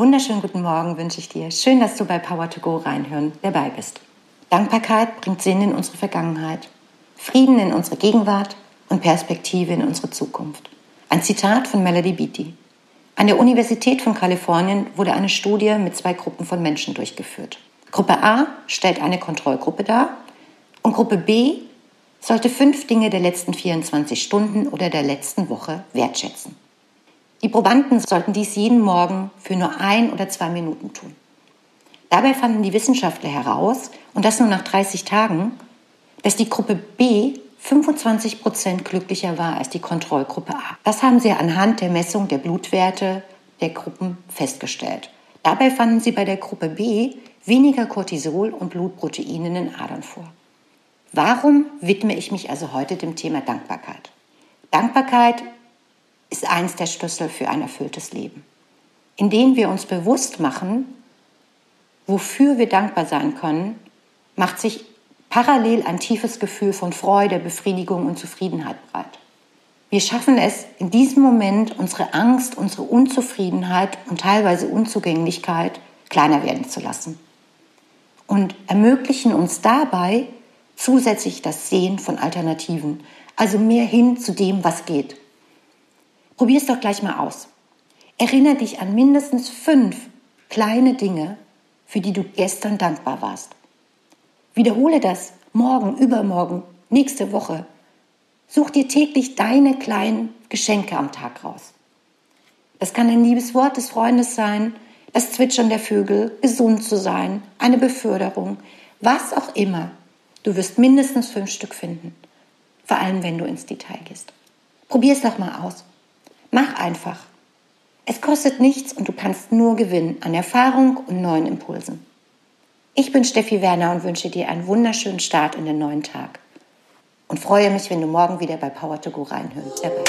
wunderschönen guten Morgen wünsche ich dir. Schön, dass du bei Power to Go reinhören dabei bist. Dankbarkeit bringt Sinn in unsere Vergangenheit, Frieden in unsere Gegenwart und Perspektive in unsere Zukunft. Ein Zitat von Melody Beatty. An der Universität von Kalifornien wurde eine Studie mit zwei Gruppen von Menschen durchgeführt. Gruppe A stellt eine Kontrollgruppe dar und Gruppe B sollte fünf Dinge der letzten 24 Stunden oder der letzten Woche wertschätzen. Die Probanden sollten dies jeden Morgen für nur ein oder zwei Minuten tun. Dabei fanden die Wissenschaftler heraus, und das nur nach 30 Tagen, dass die Gruppe B 25 Prozent glücklicher war als die Kontrollgruppe A. Das haben sie anhand der Messung der Blutwerte der Gruppen festgestellt. Dabei fanden sie bei der Gruppe B weniger Cortisol und Blutproteine in den Adern vor. Warum widme ich mich also heute dem Thema Dankbarkeit? Dankbarkeit ist eins der Schlüssel für ein erfülltes Leben. Indem wir uns bewusst machen, wofür wir dankbar sein können, macht sich parallel ein tiefes Gefühl von Freude, Befriedigung und Zufriedenheit breit. Wir schaffen es in diesem Moment, unsere Angst, unsere Unzufriedenheit und teilweise Unzugänglichkeit kleiner werden zu lassen und ermöglichen uns dabei zusätzlich das Sehen von Alternativen, also mehr hin zu dem, was geht. Probier es doch gleich mal aus. Erinnere dich an mindestens fünf kleine Dinge, für die du gestern dankbar warst. Wiederhole das morgen, übermorgen, nächste Woche. Such dir täglich deine kleinen Geschenke am Tag raus. Das kann ein liebes Wort des Freundes sein, das Zwitschern der Vögel, gesund zu sein, eine Beförderung, was auch immer. Du wirst mindestens fünf Stück finden, vor allem wenn du ins Detail gehst. Probier es doch mal aus. Mach einfach. Es kostet nichts und du kannst nur gewinnen an Erfahrung und neuen Impulsen. Ich bin Steffi Werner und wünsche dir einen wunderschönen Start in den neuen Tag. Und freue mich, wenn du morgen wieder bei Power to Go reinhörst. Dabei.